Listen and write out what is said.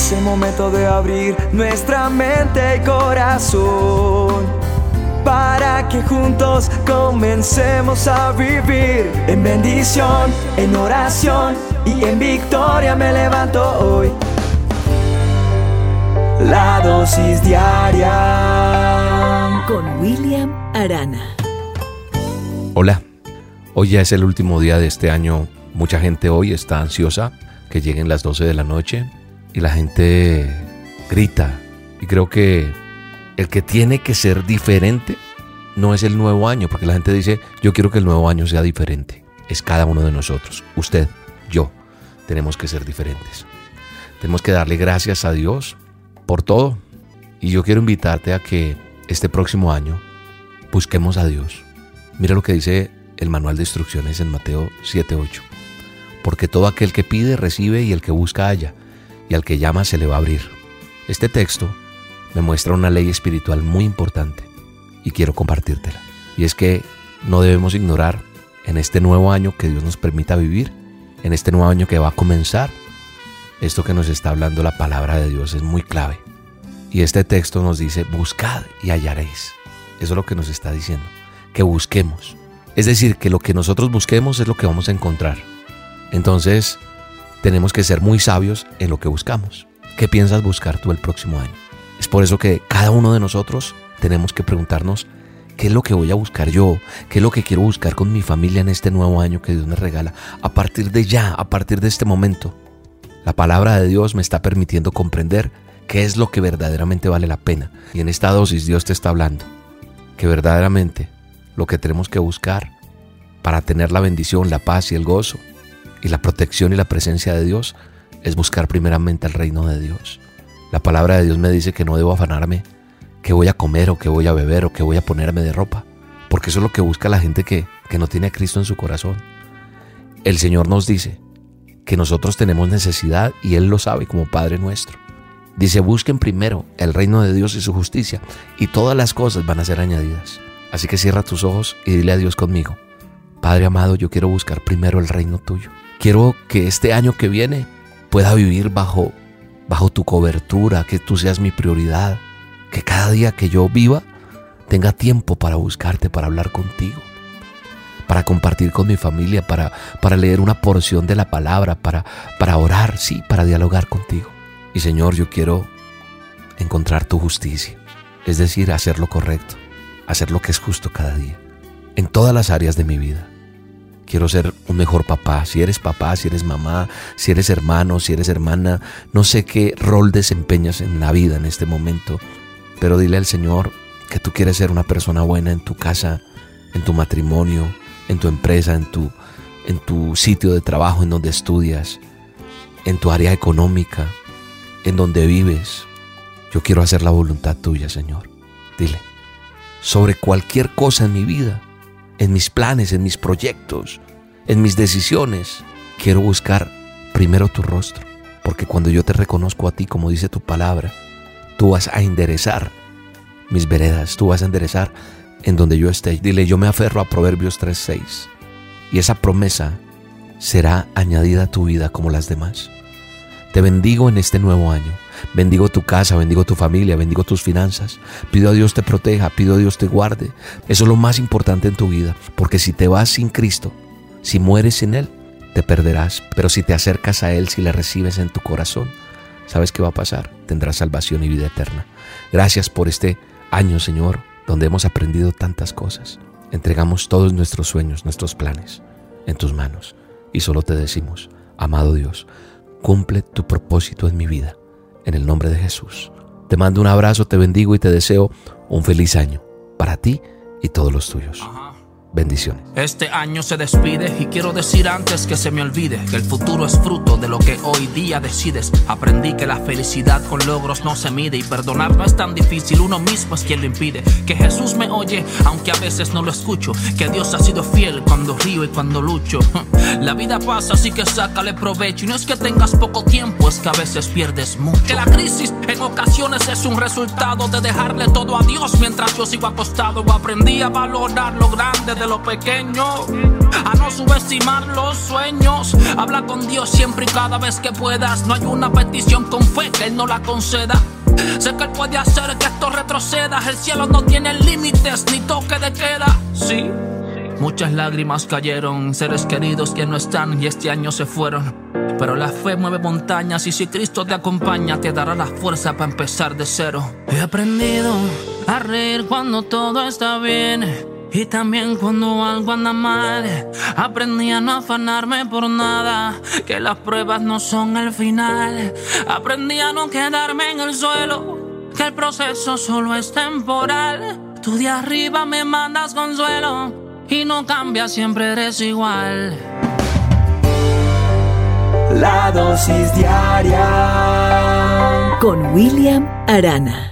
Es el momento de abrir nuestra mente y corazón para que juntos comencemos a vivir en bendición, en oración y en victoria me levanto hoy. La dosis diaria con William Arana. Hola, hoy ya es el último día de este año. Mucha gente hoy está ansiosa que lleguen las 12 de la noche y la gente grita. Y creo que el que tiene que ser diferente no es el nuevo año, porque la gente dice, yo quiero que el nuevo año sea diferente. Es cada uno de nosotros, usted, yo, tenemos que ser diferentes. Tenemos que darle gracias a Dios por todo. Y yo quiero invitarte a que este próximo año busquemos a Dios. Mira lo que dice el manual de instrucciones en Mateo 7:8 porque todo aquel que pide recibe y el que busca halla, y al que llama se le va a abrir. Este texto me muestra una ley espiritual muy importante y quiero compartírtela. Y es que no debemos ignorar en este nuevo año que Dios nos permita vivir, en este nuevo año que va a comenzar, esto que nos está hablando la palabra de Dios es muy clave. Y este texto nos dice, buscad y hallaréis. Eso es lo que nos está diciendo, que busquemos. Es decir, que lo que nosotros busquemos es lo que vamos a encontrar. Entonces, tenemos que ser muy sabios en lo que buscamos. ¿Qué piensas buscar tú el próximo año? Es por eso que cada uno de nosotros tenemos que preguntarnos, ¿qué es lo que voy a buscar yo? ¿Qué es lo que quiero buscar con mi familia en este nuevo año que Dios me regala? A partir de ya, a partir de este momento, la palabra de Dios me está permitiendo comprender qué es lo que verdaderamente vale la pena. Y en esta dosis Dios te está hablando que verdaderamente lo que tenemos que buscar para tener la bendición, la paz y el gozo y la protección y la presencia de Dios es buscar primeramente el reino de Dios. La palabra de Dios me dice que no debo afanarme que voy a comer o que voy a beber o que voy a ponerme de ropa, porque eso es lo que busca la gente que, que no tiene a Cristo en su corazón. El Señor nos dice que nosotros tenemos necesidad y Él lo sabe como Padre nuestro. Dice, busquen primero el reino de Dios y su justicia y todas las cosas van a ser añadidas. Así que cierra tus ojos y dile a Dios conmigo, Padre amado, yo quiero buscar primero el reino tuyo Quiero que este año que viene pueda vivir bajo, bajo tu cobertura, que tú seas mi prioridad, que cada día que yo viva tenga tiempo para buscarte, para hablar contigo, para compartir con mi familia, para, para leer una porción de la palabra, para, para orar, sí, para dialogar contigo. Y Señor, yo quiero encontrar tu justicia, es decir, hacer lo correcto, hacer lo que es justo cada día, en todas las áreas de mi vida. Quiero ser un mejor papá. Si eres papá, si eres mamá, si eres hermano, si eres hermana, no sé qué rol desempeñas en la vida en este momento, pero dile al Señor que tú quieres ser una persona buena en tu casa, en tu matrimonio, en tu empresa, en tu, en tu sitio de trabajo, en donde estudias, en tu área económica, en donde vives. Yo quiero hacer la voluntad tuya, Señor. Dile, sobre cualquier cosa en mi vida, en mis planes, en mis proyectos, en mis decisiones. Quiero buscar primero tu rostro, porque cuando yo te reconozco a ti, como dice tu palabra, tú vas a enderezar mis veredas, tú vas a enderezar en donde yo esté. Dile, yo me aferro a Proverbios 3:6 y esa promesa será añadida a tu vida como las demás. Te bendigo en este nuevo año. Bendigo tu casa, bendigo tu familia, bendigo tus finanzas. Pido a Dios te proteja, pido a Dios te guarde. Eso es lo más importante en tu vida, porque si te vas sin Cristo, si mueres sin Él, te perderás. Pero si te acercas a Él, si le recibes en tu corazón, ¿sabes qué va a pasar? Tendrás salvación y vida eterna. Gracias por este año, Señor, donde hemos aprendido tantas cosas. Entregamos todos nuestros sueños, nuestros planes en tus manos. Y solo te decimos, amado Dios, cumple tu propósito en mi vida en el nombre de Jesús. Te mando un abrazo, te bendigo y te deseo un feliz año para ti y todos los tuyos. Bendiciones. Este año se despide y quiero decir antes que se me olvide que el futuro es fruto de lo que hoy día decides. Aprendí que la felicidad con logros no se mide y perdonar no es tan difícil, uno mismo es quien lo impide. Que Jesús me oye, aunque a veces no lo escucho. Que Dios ha sido fiel cuando río y cuando lucho. La vida pasa, así que sácale provecho. Y no es que tengas poco tiempo, es que a veces pierdes mucho. Que la crisis en ocasiones es un resultado de dejarle todo a Dios mientras yo sigo acostado. Aprendí a valorar lo grande desde lo pequeño. A no subestimar los sueños. Habla con Dios siempre y cada vez que puedas. No hay una petición con fe que Él no la conceda. Sé que Él puede hacer que esto retroceda. El cielo no tiene límites ni toque de queda. Sí. Muchas lágrimas cayeron, seres queridos que no están y este año se fueron. Pero la fe mueve montañas y si Cristo te acompaña te dará la fuerza para empezar de cero. He aprendido a reír cuando todo está bien y también cuando algo anda mal. Aprendí a no afanarme por nada, que las pruebas no son el final. Aprendí a no quedarme en el suelo, que el proceso solo es temporal. Tú de arriba me mandas consuelo y no cambia, siempre eres igual. La dosis diaria con William Arana.